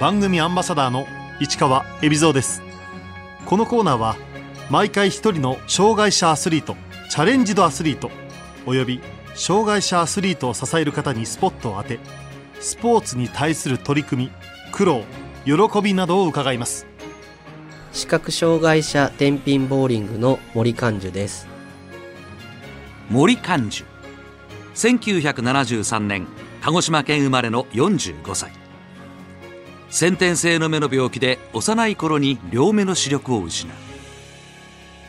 番組アンバサダーの市川恵比蔵です。このコーナーは毎回一人の障害者アスリートチャレンジドアスリートおよび障害者アスリートを支える方にスポットを当てスポーツに対する取り組み苦労喜びなどを伺います。視覚障害者天品ボーリングの森寛樹です。森寛樹1973年鹿児島県生まれの45歳先天性の目の病気で幼い頃に両目の視力を失う。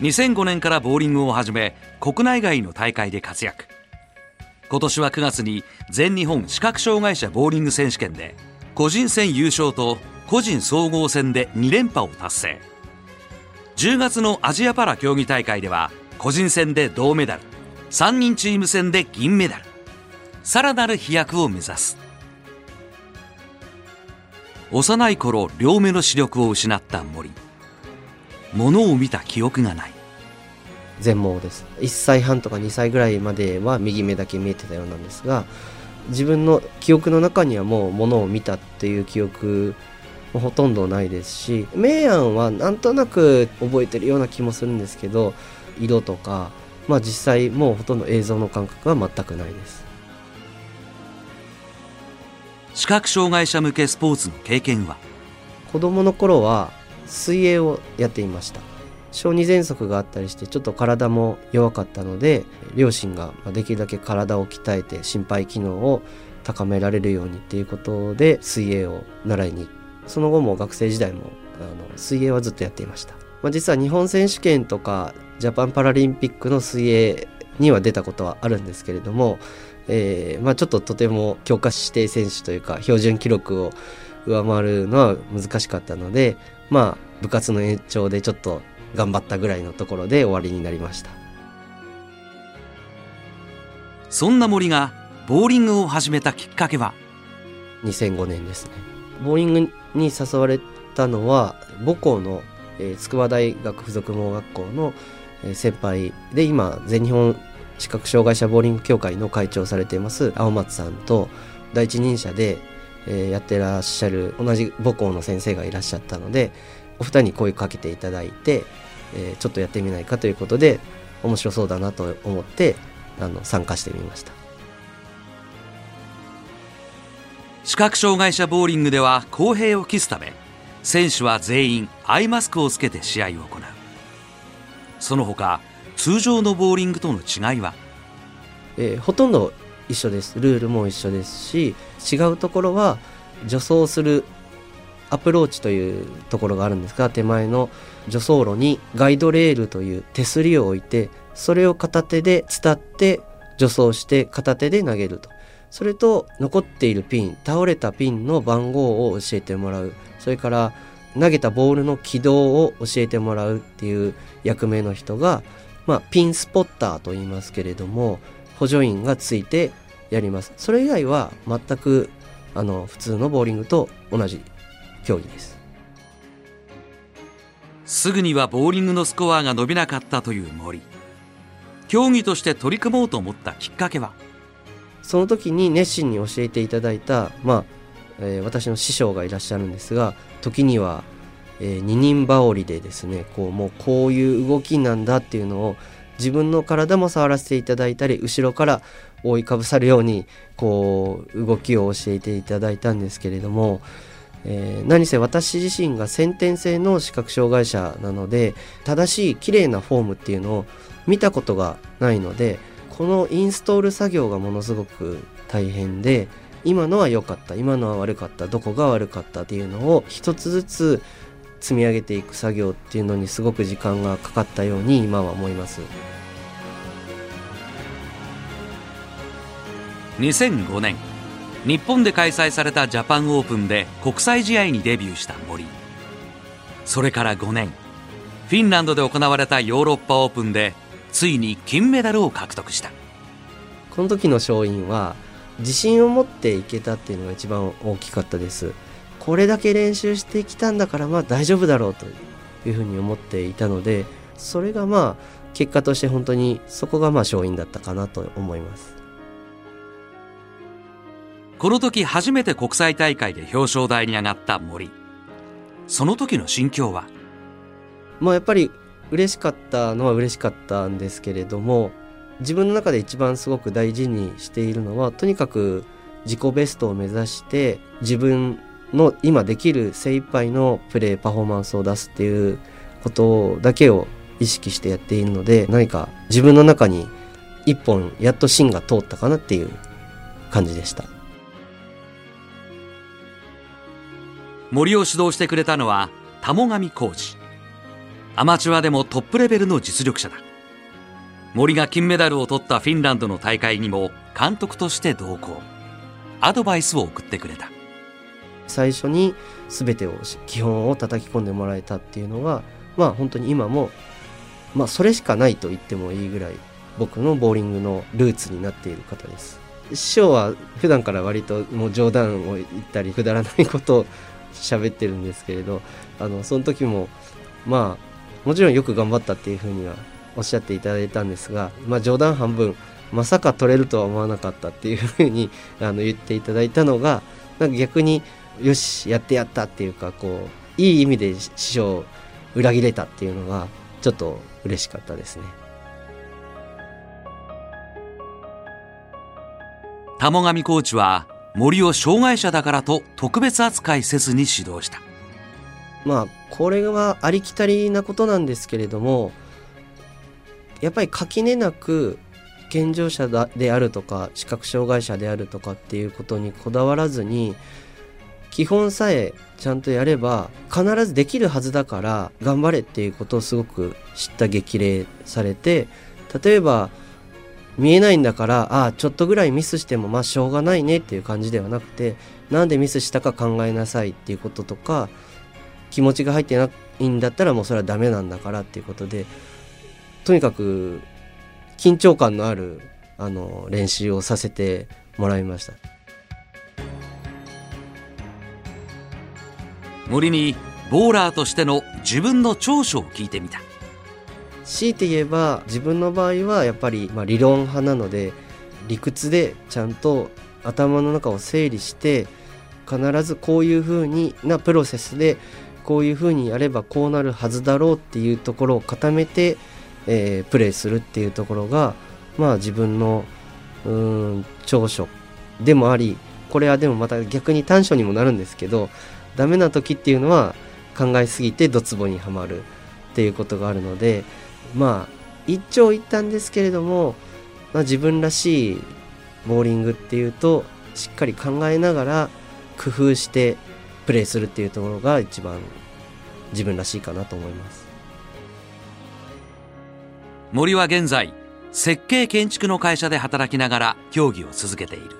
2005年からボーリングを始め国内外の大会で活躍。今年は9月に全日本視覚障害者ボーリング選手権で個人戦優勝と個人総合戦で2連覇を達成。10月のアジアパラ競技大会では個人戦で銅メダル。3人チーム戦で銀メダル。さらなる飛躍を目指す。幼い頃両目の視力を失った森。物を見た記憶がない。全盲です。1歳半とか2歳ぐらいまでは右目だけ見えてたようなんですが自分の記憶の中にはもう物を見たっていう記憶もほとんどないですし明暗はなんとなく覚えてるような気もするんですけど色とかまあ実際もうほとんど映像の感覚は全くないです。視覚障害者向けスポーツの経験は？子供の頃は水泳をやっていました。小児喘息があったりしてちょっと体も弱かったので両親ができるだけ体を鍛えて心肺機能を高められるようにっていうことで水泳を習いにその後も学生時代もあの水泳はずっとやっていました、まあ、実は日本選手権とかジャパンパラリンピックの水泳には出たことはあるんですけれどもえーまあ、ちょっととても強化指定選手というか標準記録を上回るのは難しかったので、まあ、部活の延長でちょっと頑張ったぐらいのところで終わりになりました。そんな森がボーリングを始めたきっかけは？2005年ですね。ボーリングに誘われたのは母校の、えー、筑波大学附属盲学校の、えー、先輩で今全日本視覚障害者ボーリング協会の会長されています青松さんと第一人者で、えー、やってらっしゃる同じ母校の先生がいらっしゃったのでお二人に声かけていただいて、えー、ちょっとやってみないかということで面白そうだなと思ってあの参加してみました。視覚障害者ボーリングでは公平を期すため選手は全員アイマスクをつけて試合を行う。その他通常のボーリングとの違いは、えー、ほとんど一緒です。ルールも一緒ですし違うところは助走するアプローチというところがあるんですが手前の助走路にガイドレールという手すりを置いてそれを片手で伝って助走して片手で投げると。それと残っているピン倒れたピンの番号を教えてもらう。それから投げたボールの軌道を教えてもらうっていう役目の人がまあ、ピンスポッターと言いますけれども補助員がついてやります。それ以外は全くあの普通のボーリングと同じ競技です。すぐにはボーリングのスコアが伸びなかったという森。競技として取り組もうと思ったきっかけは？その時に熱心に教えていただいた、まあえー、私の師匠がいらっしゃるんですが時にはえー、二人羽織でですねこうもうこういう動きなんだっていうのを自分の体も触らせていただいたり後ろから覆いかぶさるようにこう動きを教えていただいたんですけれども、えー、何せ私自身が先天性の視覚障害者なので正しい綺麗なフォームっていうのを見たことがないのでこのインストール作業がものすごく大変で今のは良かった今のは悪かったどこが悪かったっていうのを一つずつ積み上げていく作業っていうのにすごく時間がかかったように今は思います。2005年日本で開催されたジャパンオープンで国際試合にデビューした森。それから5年フィンランドで行われたヨーロッパオープンでついに金メダルを獲得した。この時の勝因は自信を持っていけたっていうのが一番大きかったですこれだけ練習してきたんだからまあ大丈夫だろうというふうに思っていたのでそれがまあ結果として本当にそこがまあ勝因だったかなと思います。この時初めて国際大会で表彰台に上がった森。その時の心境は？まあやっぱり嬉しかったのは嬉しかったんですけれども自分の中で一番すごく大事にしているのはとにかく自己ベストを目指して自分の今できる精一杯のプレーパフォーマンスを出すっていうことだけを意識してやっているので何か自分の中に一本やっと芯が通ったかなっていう感じでした。森を指導してくれたのは田母神コーチ。アマチュアでもトップレベルの実力者だ。森が金メダルを取ったフィンランドの大会にも監督として同行。アドバイスを送ってくれた。最初に全てを基本を叩き込んでもらえたっていうのがまあ本当に今もまあそれしかないと言ってもいいぐらい僕のボーリングのルーツになっている方です。師匠は普段から割ともう冗談を言ったりくだらないことを喋ってるんですけれどあのその時もまあもちろんよく頑張ったっていうふうにはおっしゃっていただいたんですが、まあ、冗談半分まさか取れるとは思わなかったっていうふうにあの言っていただいたのがなんか逆によしやってやったっていうかこういい意味で師匠を裏切れたっていうのがちょっと嬉しかったですね。田母神コーチは森を障害者だからと特別扱いせずに指導したまあこれはありきたりなことなんですけれどもやっぱり垣根なく健常者であるとか視覚障害者であるとかっていうことにこだわらずに基本さえちゃんとやれば必ずできるはずだから頑張れっていうことをすごく知った激励されて例えば見えないんだからああちょっとぐらいミスしてもまあしょうがないねっていう感じではなくてなんでミスしたか考えなさいっていうこととか気持ちが入ってないんだったらもうそれはダメなんだからっていうことでとにかく緊張感のあるあの練習をさせてもらいました。森にボーラーとしての自分の長所を聞いてみた。強いて言えば自分の場合はやっぱり、まあ、理論派なので理屈でちゃんと頭の中を整理して必ずこういうふうになプロセスでこういうふうにやればこうなるはずだろうっていうところを固めて、えー、プレーするっていうところがまあ自分のうん長所でもありこれはでもまた逆に短所にもなるんですけどダメな時っていうのは考えすぎてドツボにはまるっていうことがあるのでまあ一長一短ですけれども、まあ、自分らしいボーリングっていうとしっかり考えながら工夫してプレーするっていうところが一番自分らしいかなと思います。森は現在設計建築の会社で働きながら競技を続けている。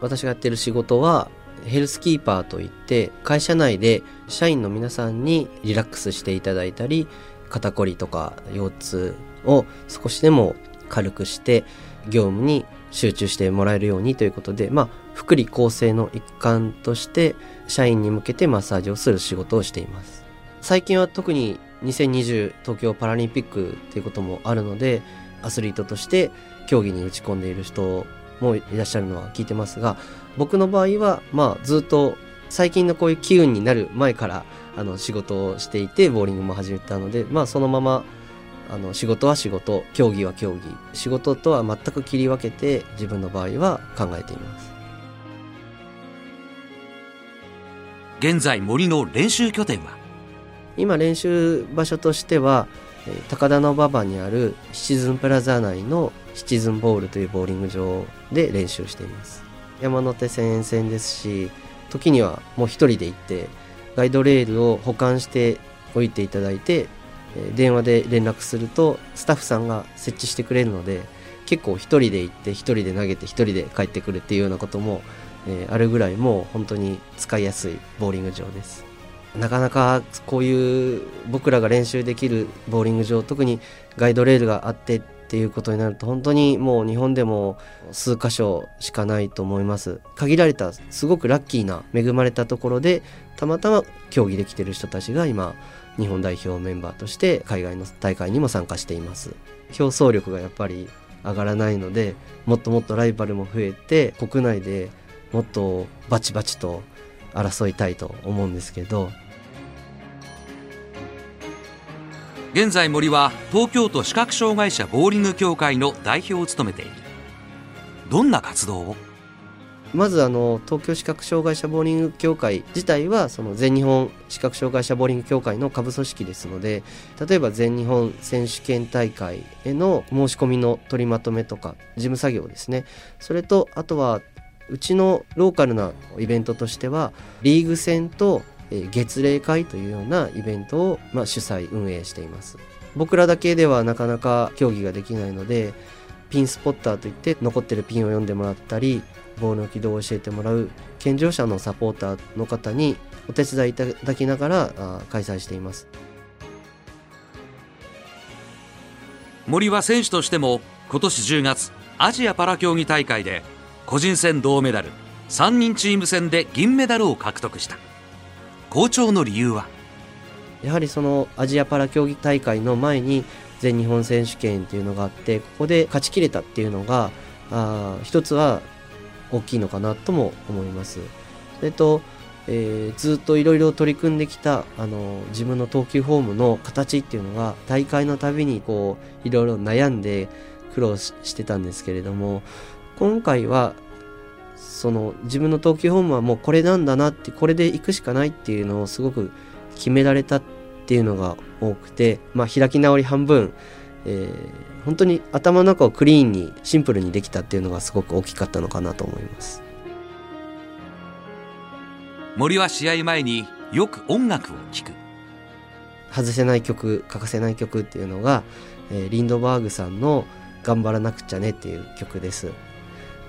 私がやってる仕事はヘルスキーパーといって会社内で社員の皆さんにリラックスしていただいたり肩こりとか腰痛を少しでも軽くして業務に集中してもらえるようにということで、まあ、福利厚生の一環として社員に向けてマッサージをする仕事をしています。最近は特に2020東京パラリンピックということもあるのでアスリートとして競技に打ち込んでいる人もいらっしゃるのは聞いてますが僕の場合はまあずっと最近のこういう機運になる前からあの仕事をしていてボーリングも始めたのでまあそのままあの仕事は仕事競技は競技仕事とは全く切り分けて自分の場合は考えています。現在森の練習拠点は？今練習場所としては高田馬場にあるシチズンプラザ内のシチズンボールというボーリング場で練習しています。山手線沿線ですし時にはもう一人で行ってガイドレールを保管しておいていただいて電話で連絡するとスタッフさんが設置してくれるので結構一人で行って一人で投げて一人で帰ってくるっていうようなことも、え、あるぐらいもう本当に使いやすいボーリング場です。なかなかこういう僕らが練習できるボーリング場特にガイドレールがあってっていうことになると本当にもう日本でも数箇所しかないと思います。限られたすごくラッキーな恵まれたところでたまたま競技できてる人たちが今日本代表メンバーとして海外の大会にも参加しています。競争力がやっぱり上がらないのでもっともっとライバルも増えて国内でもっとバチバチと争いたいと思うんですけど現在森は東京都視覚障害者ボーリング協会の代表を務めている。どんな活動を？まずあの東京視覚障害者ボーリング協会自体はその全日本視覚障害者ボーリング協会の下部組織ですので例えば全日本選手権大会への申し込みの取りまとめとか事務作業ですね。それとあとはうちのローカルなイベントとしてはリーグ戦と月例会というようなイベントを、まあ、主催運営しています。僕らだけではなかなか競技ができないのでピンスポッターといって残ってるピンを読んでもらったりボールの軌道を教えてもらう健常者のサポーターの方にお手伝いいただきながら開催しています。森は選手としても今年10月アジアパラ競技大会で個人戦銅メダル3人チーム戦で銀メダルを獲得した。好調の理由は？やはりそのアジアパラ競技大会の前に全日本選手権っていうのがあってここで勝ちきれたっていうのがあ一つは大きいのかなとも思います。それと、えー、ずっといろいろ取り組んできたあの自分の投球フォームの形っていうのが大会のたびにこういろいろ悩んで苦労してたんですけれども今回はその自分の投球フォームはもうこれなんだなってこれでいくしかないっていうのをすごく決められたっていうのが多くてまあ開き直り半分、えー本当に頭の中をクリーンにシンプルにできたっていうのがすごく大きかったのかなと思います。森は試合前によく音楽を聴く。外せない曲欠かせない曲っていうのが、えー、リンドバーグさんの「頑張らなくちゃね」っていう曲です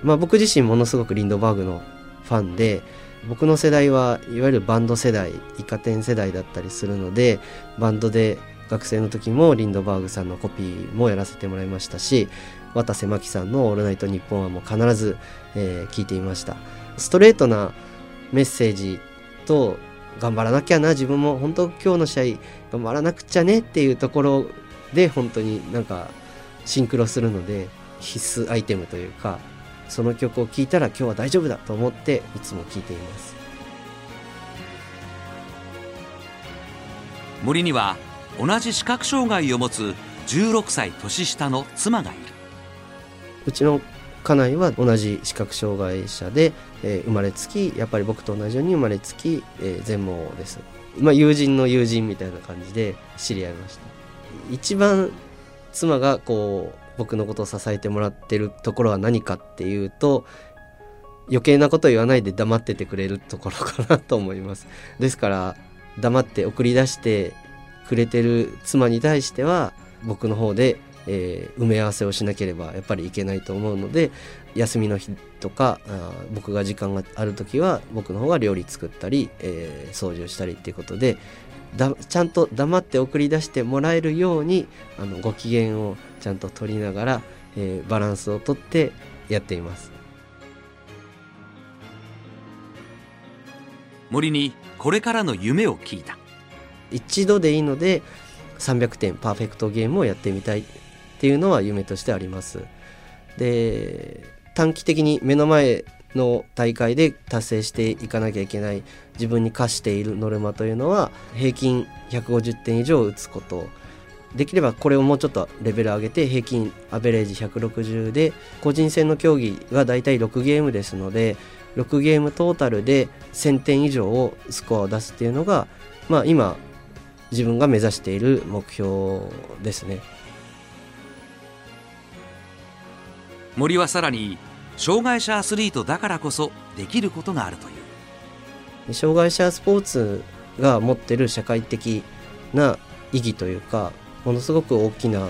まあ僕自身ものすごくリンドバーグのファンで僕の世代はいわゆるバンド世代イカ天世代だったりするのでバンドで学生の時もリンドバーグさんのコピーもやらせてもらいましたし渡瀬真希さんの「オールナイトニッポン」はもう必ず、えー、聞いていました。ストレートなメッセージと頑張らなきゃな自分も本当今日の試合頑張らなくちゃねっていうところで本当になんかシンクロするので必須アイテムというかその曲を聴いたら今日は大丈夫だと思っていつも聴いています。森には同じ視覚障害を持つ16歳年下の妻がいる。うちの家内は同じ視覚障害者で、えー、生まれつきやっぱり僕と同じように生まれつき、えー、全盲です、まあ、友人の友人みたいな感じで知り合いました。一番妻がこう僕のことを支えてもらってるところは何かっていうと余計なこと言わないで黙っててくれるところかなと思います。ですから黙って送り出してくれてる妻に対しては僕の方で、えー、埋め合わせをしなければやっぱりいけないと思うので休みの日とかあ僕が時間がある時は僕の方が料理作ったり、えー、掃除をしたりっていうことでだちゃんと黙って送り出してもらえるようにあのご機嫌をちゃんと取りながら、えー、バランスをとってやっています。森にこれからの夢を聞いた。一度でいいので300点パーフェクトゲームをやってみたいっていうのは夢としてあります。で短期的に目の前の大会で達成していかなきゃいけない自分に課しているノルマというのは平均150点以上打つことできればこれをもうちょっとレベル上げて平均アベレージ160で個人戦の競技がだいたい6ゲームですので6ゲームトータルで1000点以上をスコアを出すっていうのがまあ今自分が目指している目標ですね。森はさらに障害者アスリートだからこそできることがあるという。障害者スポーツが持ってる社会的な意義というかものすごく大きな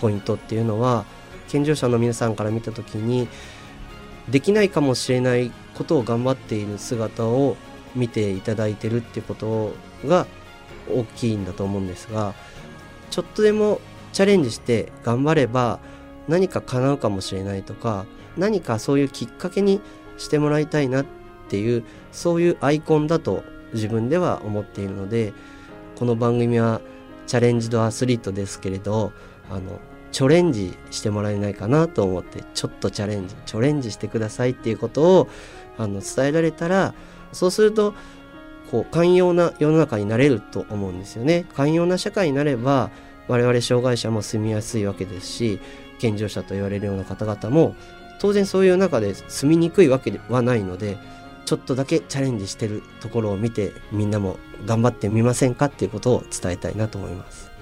ポイントっていうのは健常者の皆さんから見た時にできないかもしれないことを頑張っている姿を見ていただいてるっていうことが大きいんだと思うんですがちょっとでもチャレンジして頑張れば何か叶うかもしれないとか何かそういうきっかけにしてもらいたいなっていうそういうアイコンだと自分では思っているのでこの番組はチャレンジドアスリートですけれどあのチョレンジしてもらえないかなと思ってちょっとチャレンジチョレンジしてくださいっていうことをあの伝えられたらそうするとこう寛容な世の中になれると思うんですよね。寛容な社会になれば我々障害者も住みやすいわけですし健常者と言われるような方々も当然そういう中で住みにくいわけではないのでちょっとだけチャレンジしてるところを見てみんなも頑張ってみませんかっていうことを伝えたいなと思います。